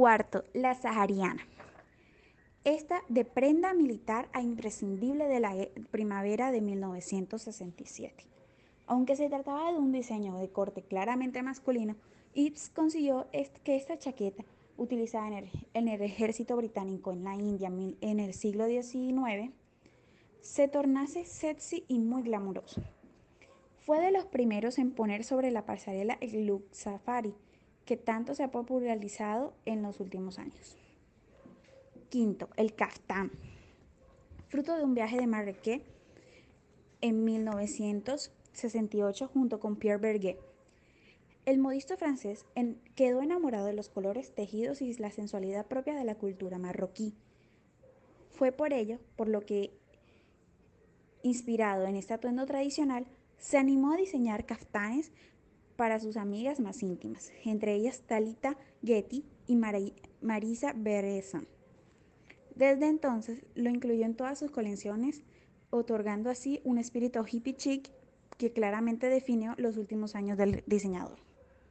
Cuarto, la sahariana. Esta de prenda militar a imprescindible de la e, primavera de 1967. Aunque se trataba de un diseño de corte claramente masculino, Ibs consiguió que esta chaqueta, utilizada en el, ejército británico en la India en el siglo XIX, se tornase sexy y muy glamuroso. Fue de los primeros en poner sobre la pasarela el look safari, que tanto se ha popularizado en los últimos años. Quinto, el kaftán. Fruto de un viaje de Marrakech en 1968 junto con Pierre Berger. El modisto francés quedó enamorado de los colores, tejidos y la sensualidad propia de la cultura marroquí. Fue por ello por lo que, inspirado en este atuendo tradicional, se animó a diseñar kaftanes para sus amigas más íntimas, entre ellas Talita Getty y Marisa Bereza. Desde entonces lo incluyó en todas sus colecciones, otorgando así un espíritu hippie chic que claramente definió los últimos años del diseñador.